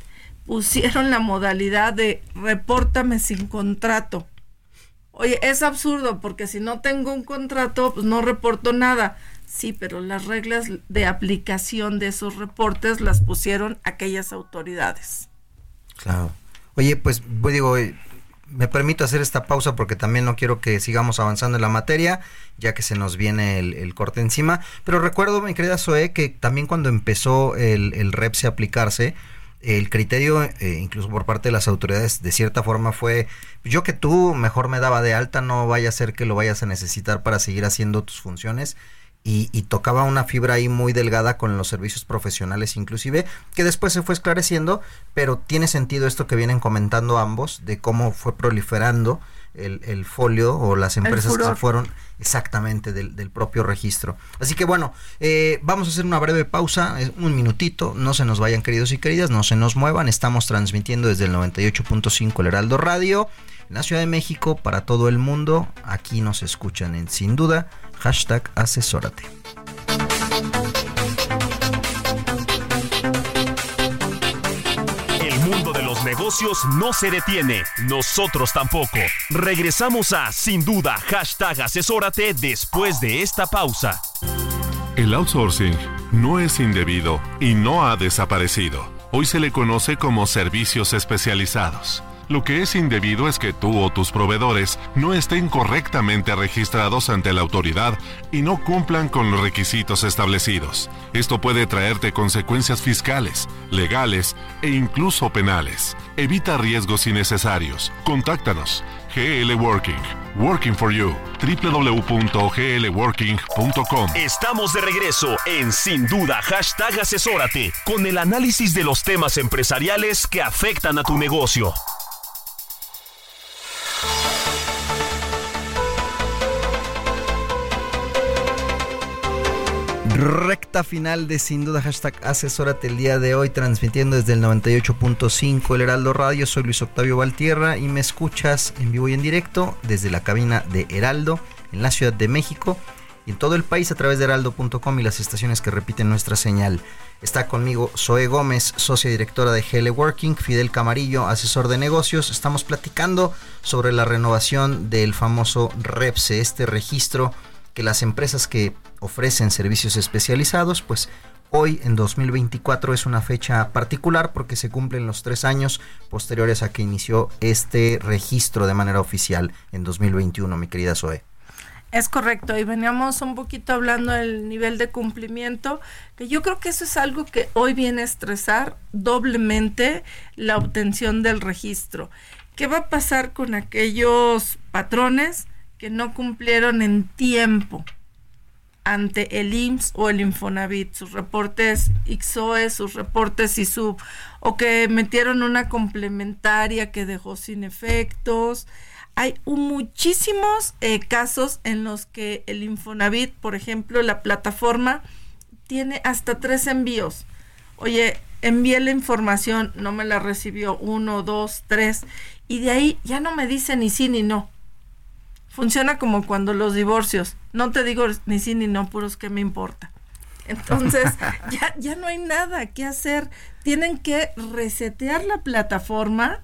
pusieron la modalidad de repórtame sin contrato. Oye, es absurdo porque si no tengo un contrato, pues no reporto nada. Sí, pero las reglas de aplicación de esos reportes las pusieron aquellas autoridades. Claro. Oye, pues pues, digo, eh, me permito hacer esta pausa porque también no quiero que sigamos avanzando en la materia, ya que se nos viene el, corte encima. Pero recuerdo, mi querida Zoe, que también cuando empezó el, el REPSE a aplicarse, el criterio, eh, incluso por parte de las autoridades, de cierta forma fue, yo que tú mejor me daba de alta, no vaya a ser que lo vayas a necesitar para seguir haciendo tus funciones. Y, y tocaba una fibra ahí muy delgada con los servicios profesionales inclusive, que después se fue esclareciendo, pero tiene sentido esto que vienen comentando ambos, de cómo fue proliferando el, el folio o las empresas que se fueron exactamente del, del propio registro. Así que bueno, eh, vamos a hacer una breve pausa, eh, un minutito, no se nos vayan queridos y queridas, no se nos muevan, estamos transmitiendo desde el 98.5 el Heraldo Radio la Ciudad de México para todo el mundo, aquí nos escuchan en sin duda, hashtag asesórate. El mundo de los negocios no se detiene, nosotros tampoco. Regresamos a Sin Duda, hashtag asesórate después de esta pausa. El outsourcing no es indebido y no ha desaparecido. Hoy se le conoce como servicios especializados. Lo que es indebido es que tú o tus proveedores no estén correctamente registrados ante la autoridad y no cumplan con los requisitos establecidos. Esto puede traerte consecuencias fiscales, legales e incluso penales. Evita riesgos innecesarios. Contáctanos. GL Working. Working for You. www.glworking.com. Estamos de regreso en Sin Duda, hashtag asesórate, con el análisis de los temas empresariales que afectan a tu negocio. Recta final de sin duda hashtag asesórate el día de hoy transmitiendo desde el 98.5 el Heraldo Radio. Soy Luis Octavio Valtierra y me escuchas en vivo y en directo desde la cabina de Heraldo en la Ciudad de México y en todo el país a través de heraldo.com y las estaciones que repiten nuestra señal. Está conmigo Zoe Gómez, socia directora de GL Working, Fidel Camarillo, asesor de negocios. Estamos platicando sobre la renovación del famoso REPSE, este registro que las empresas que ofrecen servicios especializados, pues hoy en 2024 es una fecha particular porque se cumplen los tres años posteriores a que inició este registro de manera oficial en 2021, mi querida Zoe. Es correcto, y veníamos un poquito hablando del nivel de cumplimiento, que yo creo que eso es algo que hoy viene a estresar doblemente la obtención del registro. ¿Qué va a pasar con aquellos patrones que no cumplieron en tiempo ante el IMSS o el Infonavit, sus reportes IXOE, sus reportes ISUB, o que metieron una complementaria que dejó sin efectos. Hay muchísimos eh, casos en los que el Infonavit, por ejemplo, la plataforma, tiene hasta tres envíos. Oye, envié la información, no me la recibió uno, dos, tres, y de ahí ya no me dice ni sí ni no funciona como cuando los divorcios. No te digo ni sí ni no, puros que me importa. Entonces, *laughs* ya, ya no hay nada que hacer. Tienen que resetear la plataforma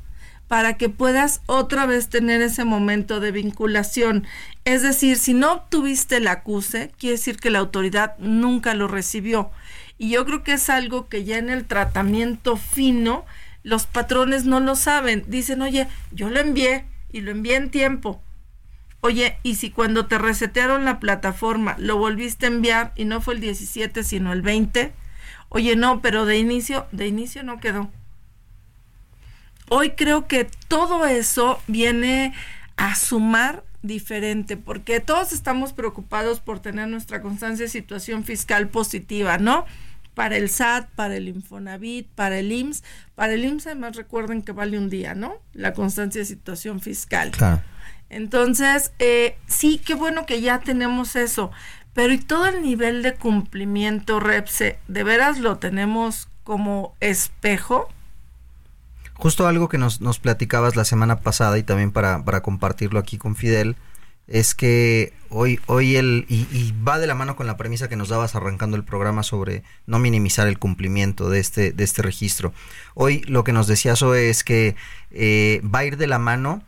para que puedas otra vez tener ese momento de vinculación. Es decir, si no obtuviste el acuse, quiere decir que la autoridad nunca lo recibió. Y yo creo que es algo que ya en el tratamiento fino los patrones no lo saben. Dicen, oye, yo lo envié y lo envié en tiempo. Oye, y si cuando te resetearon la plataforma lo volviste a enviar y no fue el 17 sino el 20, oye, no, pero de inicio, de inicio no quedó. Hoy creo que todo eso viene a sumar diferente, porque todos estamos preocupados por tener nuestra constancia de situación fiscal positiva, ¿no? Para el SAT, para el Infonavit, para el IMSS. Para el IMSS además recuerden que vale un día, ¿no? La constancia de situación fiscal. Claro. Entonces, eh, sí, qué bueno que ya tenemos eso, pero y todo el nivel de cumplimiento, Repse, ¿de veras lo tenemos como espejo? Justo algo que nos, nos platicabas la semana pasada y también para, compartirlo aquí con Fidel, es que hoy, hoy el, y, va de la mano con la premisa que nos dabas arrancando el programa sobre no minimizar el cumplimiento de este, de este registro. Hoy lo que nos decía Zoe es que eh, va a ir de la mano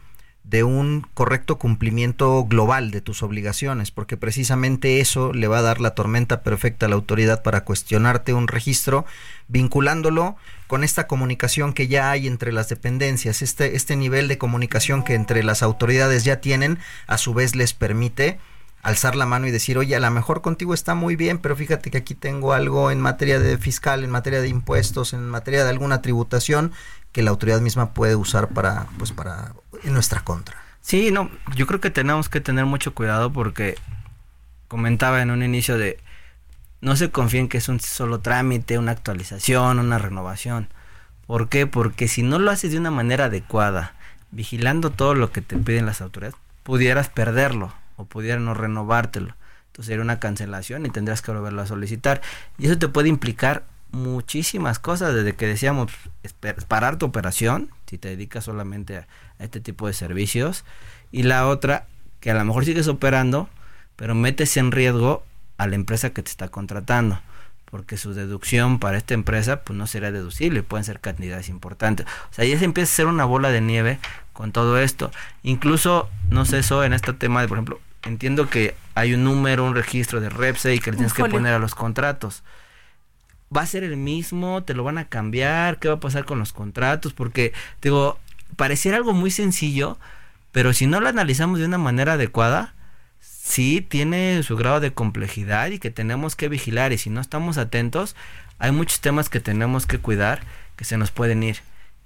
de un correcto cumplimiento global de tus obligaciones, porque precisamente eso le va a dar la tormenta perfecta a la autoridad para cuestionarte un registro, vinculándolo con esta comunicación que ya hay entre las dependencias, este, este nivel de comunicación que entre las autoridades ya tienen, a su vez les permite alzar la mano y decir, oye, a lo mejor contigo está muy bien, pero fíjate que aquí tengo algo en materia de fiscal, en materia de impuestos, en materia de alguna tributación, que la autoridad misma puede usar para, pues para, en nuestra contra. Sí, no, yo creo que tenemos que tener mucho cuidado porque comentaba en un inicio de no se confíen que es un solo trámite, una actualización, una renovación. ¿Por qué? Porque si no lo haces de una manera adecuada, vigilando todo lo que te piden las autoridades, pudieras perderlo o pudieran no renovártelo. Entonces sería una cancelación y tendrás que volverlo a solicitar. Y eso te puede implicar muchísimas cosas, desde que decíamos parar tu operación, si te dedicas solamente a, este tipo de servicios, y la otra, que a lo mejor sigues operando, pero metes en riesgo a la empresa que te está contratando, porque su deducción para esta empresa pues no será deducible, pueden ser cantidades importantes. O sea, ya se empieza a ser una bola de nieve con todo esto. Incluso, no sé eso en este tema de, por ejemplo, entiendo que hay un número, un registro de REPSE y que le tienes que poner a los contratos va a ser el mismo, te lo van a cambiar, qué va a pasar con los contratos, porque digo, pareciera algo muy sencillo, pero si no lo analizamos de una manera adecuada, sí tiene su grado de complejidad y que tenemos que vigilar y si no estamos atentos, hay muchos temas que tenemos que cuidar que se nos pueden ir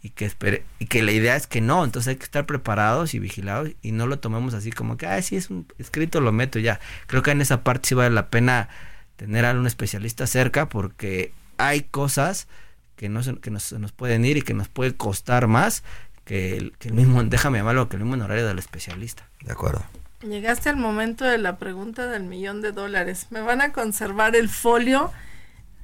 y que espere, y que la idea es que no, entonces hay que estar preparados y vigilados y no lo tomemos así como que, ah, sí es un escrito, lo meto ya. Creo que en esa parte sí vale la pena tener a un especialista cerca porque hay cosas que no se, que nos, nos pueden ir y que nos puede costar más que el, mismo, déjame llamarlo, que el mismo horario del especialista. De acuerdo. Llegaste al momento de la pregunta del millón de dólares. ¿Me van a conservar el folio?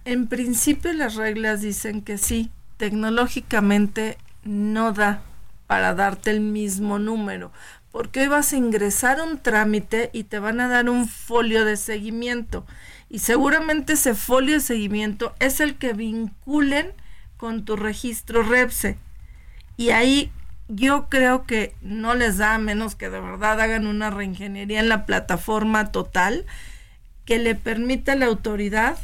En principio las reglas dicen que sí. Tecnológicamente no da para darte el mismo número. Porque hoy vas a ingresar un trámite y te van a dar un folio de seguimiento. Y seguramente ese folio de seguimiento es el que vinculen con tu registro REPSE. Y ahí yo creo que no les da a menos que de verdad hagan una reingeniería en la plataforma total que le permita a la autoridad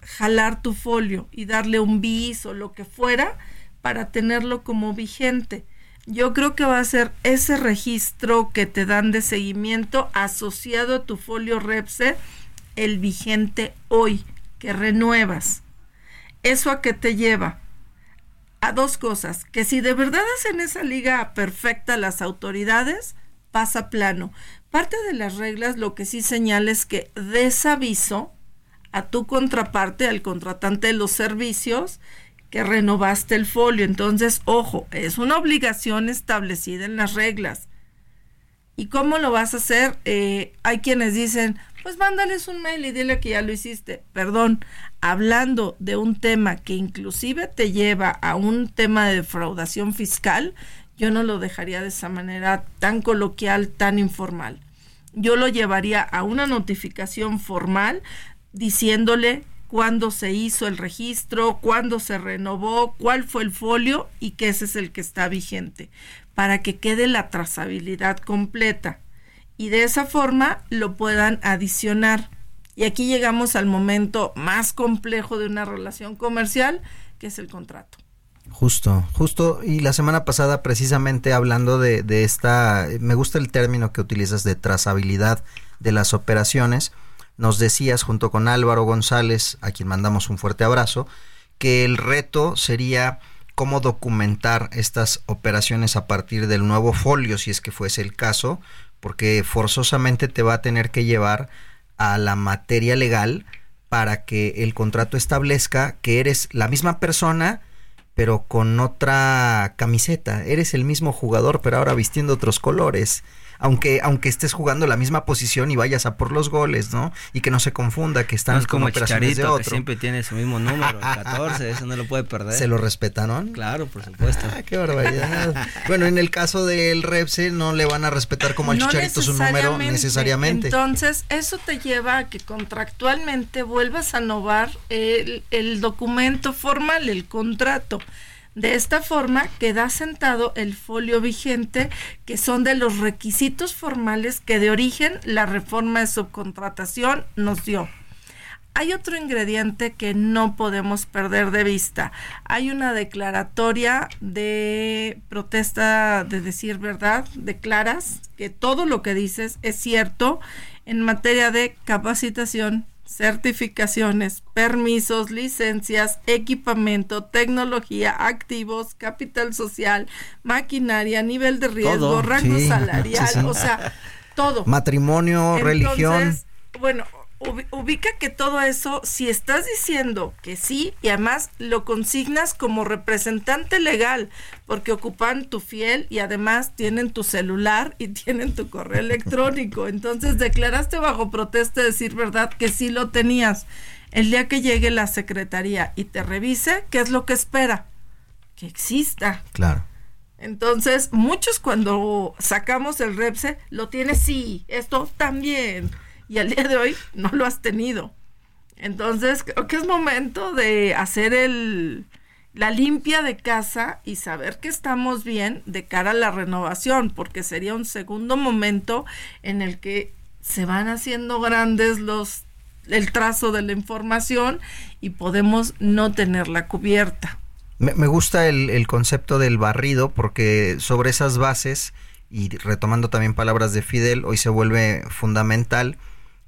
jalar tu folio y darle un bis o lo que fuera para tenerlo como vigente. Yo creo que va a ser ese registro que te dan de seguimiento asociado a tu folio REPSE el vigente hoy, que renuevas. ¿Eso a qué te lleva? A dos cosas, que si de verdad hacen esa liga perfecta las autoridades, pasa plano. Parte de las reglas lo que sí señala es que des aviso a tu contraparte, al contratante de los servicios, que renovaste el folio. Entonces, ojo, es una obligación establecida en las reglas. ¿Y cómo lo vas a hacer? Eh, hay quienes dicen, pues mándales un mail y dile que ya lo hiciste. Perdón, hablando de un tema que inclusive te lleva a un tema de defraudación fiscal, yo no lo dejaría de esa manera tan coloquial, tan informal. Yo lo llevaría a una notificación formal diciéndole cuándo se hizo el registro, cuándo se renovó, cuál fue el folio y que ese es el que está vigente, para que quede la trazabilidad completa y de esa forma lo puedan adicionar. Y aquí llegamos al momento más complejo de una relación comercial, que es el contrato. Justo, justo. Y la semana pasada, precisamente hablando de, de, esta, me gusta el término que utilizas de trazabilidad de las operaciones, nos decías junto con Álvaro González, a quien mandamos un fuerte abrazo, que el reto sería cómo documentar estas operaciones a partir del nuevo folio, si es que fuese el caso, porque forzosamente te va a tener que llevar a la materia legal para que el contrato establezca que eres la misma persona pero con otra camiseta. Eres el mismo jugador, pero ahora vistiendo otros colores aunque, aunque estés jugando la misma posición y vayas a por los goles, ¿no? Y que no se confunda que están no como operaciones de otro. Que siempre tiene su mismo número, *laughs* 14, eso no lo puede perder. ¿Se lo respetaron? Claro, por supuesto. Ah, qué barbaridad. bueno, en el caso del Repse no le van a respetar como al Chicharito su número necesariamente. Entonces, eso te lleva a que contractualmente vuelvas a novar el, el documento formal, el contrato. De esta forma queda sentado el folio vigente, que son de los requisitos formales que de origen la reforma de subcontratación nos dio. Hay otro ingrediente que no podemos perder de vista. Hay una declaratoria de protesta de decir verdad, declaras que todo lo que dices es cierto en materia de capacitación, certificaciones, permisos, licencias, equipamiento, tecnología, activos, capital social, maquinaria, nivel de riesgo, rango *laughs* salarial, o sea, todo. Matrimonio, religión. Bueno, ubica que todo eso, si estás diciendo que sí y además lo consignas como representante legal, porque ocupan tu fiel y además tienen tu celular y *laughs* tienen tu correo electrónico, entonces declaraste bajo protesta de decir verdad que sí lo tenías. El día que llegue la secretaría y te revise, ¿qué es lo que espera? Que exista. Claro. Entonces, muchos cuando sacamos el REPSE, lo tiene sí, esto también y al día de hoy no lo has tenido. Entonces, creo que es momento de hacer el, la limpia de casa y saber que estamos bien de cara a la renovación, porque sería un segundo momento en el que se van haciendo grandes los el trazo de la información y podemos no tenerla cubierta. Me, me gusta el, el, concepto del barrido porque sobre esas bases, y retomando también palabras de Fidel, hoy se vuelve fundamental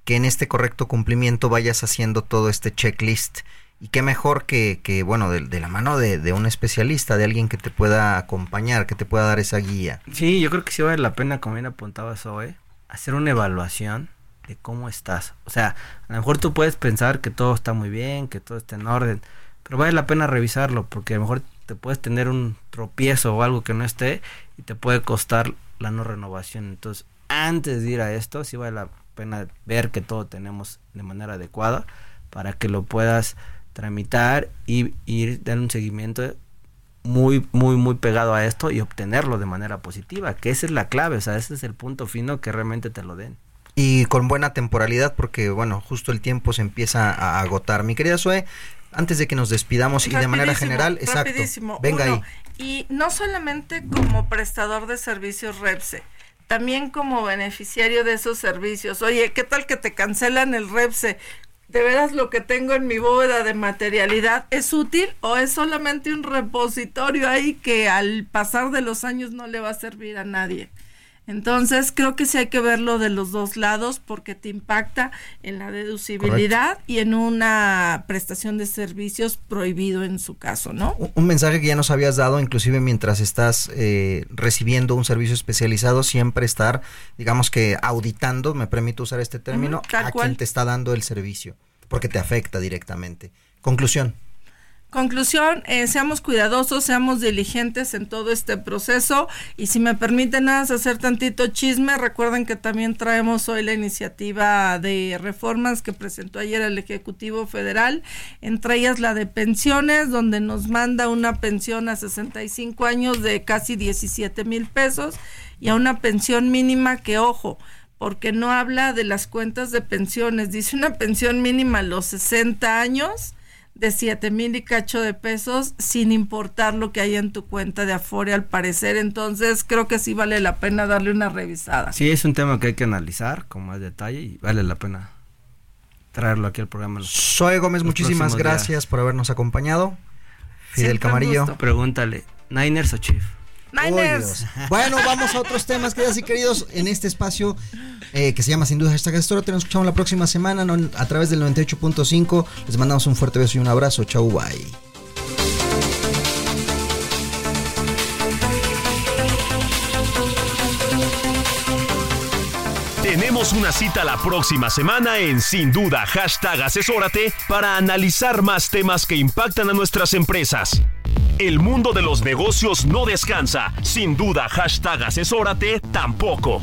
que en este correcto cumplimiento vayas haciendo todo este checklist. Y qué mejor que, que bueno, de, la mano de, de, un especialista, de alguien que te pueda acompañar, que te pueda dar esa guía. Sí, yo creo que sí vale la pena, como bien apuntaba Zoe, hacer una evaluación de cómo estás. O sea, a lo mejor tú puedes pensar que todo está muy bien, que todo está en orden, pero vale la pena revisarlo, porque a lo mejor te puedes tener un tropiezo o algo que no esté y te puede costar la no renovación. Entonces, antes de ir a esto, sí vale la pena ver que todo tenemos de manera adecuada para que lo puedas tramitar y ir dar un seguimiento muy, muy, muy pegado a esto y obtenerlo de manera positiva, que esa es la clave, o sea, ese es el punto fino que realmente te lo den. Y con buena temporalidad, porque bueno, justo el tiempo se empieza a agotar. Mi querida Sue, antes de que nos despidamos y de manera general, exacto. Venga ahí. Y no solamente como prestador de servicios REPSE, también como beneficiario de esos servicios. Oye, ¿qué tal que te cancelan el REPSE? ¿De veras lo que tengo en mi bóveda de materialidad es útil o es solamente un repositorio ahí que al pasar de los años no le va a servir a nadie? Entonces, creo que sí hay que verlo de los dos lados porque te impacta en la deducibilidad y en una prestación de servicios prohibido en su caso, ¿no? Un mensaje que ya nos habías dado, inclusive mientras estás eh, recibiendo un servicio especializado, siempre estar, digamos que auditando, me permito usar este término, a quien te está dando el servicio, porque te afecta directamente. Conclusión. Conclusión, eh, seamos cuidadosos, seamos diligentes en todo este proceso y si me permiten nada hacer tantito chisme, recuerden que también traemos hoy la iniciativa de reformas que presentó ayer el Ejecutivo Federal, entre ellas la de pensiones, donde nos manda una pensión a 65 años de casi 17 mil pesos y a una pensión mínima que, ojo, porque no habla de las cuentas de pensiones, dice una pensión mínima a los 60 años de 7 mil y cacho de pesos sin importar lo que hay en tu cuenta de Afore al parecer. Entonces creo que sí vale la pena darle una revisada. Sí, es un tema que hay que analizar con más detalle y vale la pena traerlo aquí al programa. Soy Gómez, muchísimas gracias por habernos acompañado. Fidel Camarillo. Pregúntale, ¿Niners o Chief? Bueno, vamos a otros temas, queridas y queridos, en este espacio eh, que se llama sin duda hashtag Gestora. Te nos escuchamos la próxima semana a través del 98.5. Les mandamos un fuerte beso y un abrazo. Chau, bye. Tenemos una cita la próxima semana en Sin Duda Hashtag Asesórate para analizar más temas que impactan a nuestras empresas. El mundo de los negocios no descansa. Sin duda, hashtag asesórate tampoco.